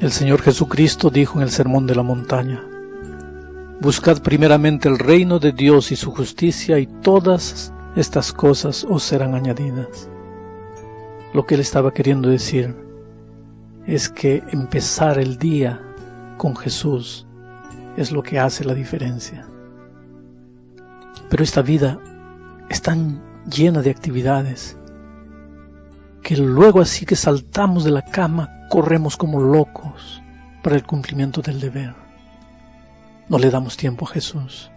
El Señor Jesucristo dijo en el Sermón de la Montaña, Buscad primeramente el reino de Dios y su justicia y todas estas cosas os serán añadidas. Lo que él estaba queriendo decir es que empezar el día con Jesús es lo que hace la diferencia. Pero esta vida es tan llena de actividades que luego así que saltamos de la cama corremos como locos para el cumplimiento del deber. No le damos tiempo a Jesús.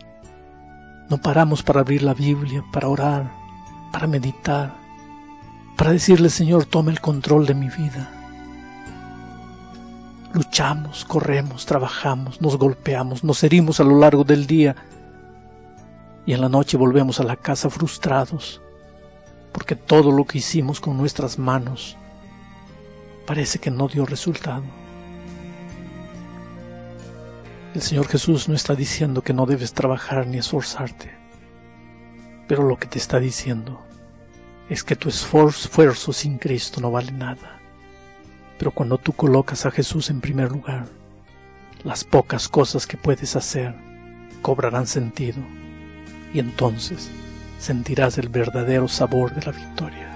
No paramos para abrir la Biblia, para orar, para meditar, para decirle Señor, tome el control de mi vida. Luchamos, corremos, trabajamos, nos golpeamos, nos herimos a lo largo del día y en la noche volvemos a la casa frustrados porque todo lo que hicimos con nuestras manos parece que no dio resultado. El Señor Jesús no está diciendo que no debes trabajar ni esforzarte, pero lo que te está diciendo es que tu esfuerzo sin Cristo no vale nada. Pero cuando tú colocas a Jesús en primer lugar, las pocas cosas que puedes hacer cobrarán sentido y entonces sentirás el verdadero sabor de la victoria.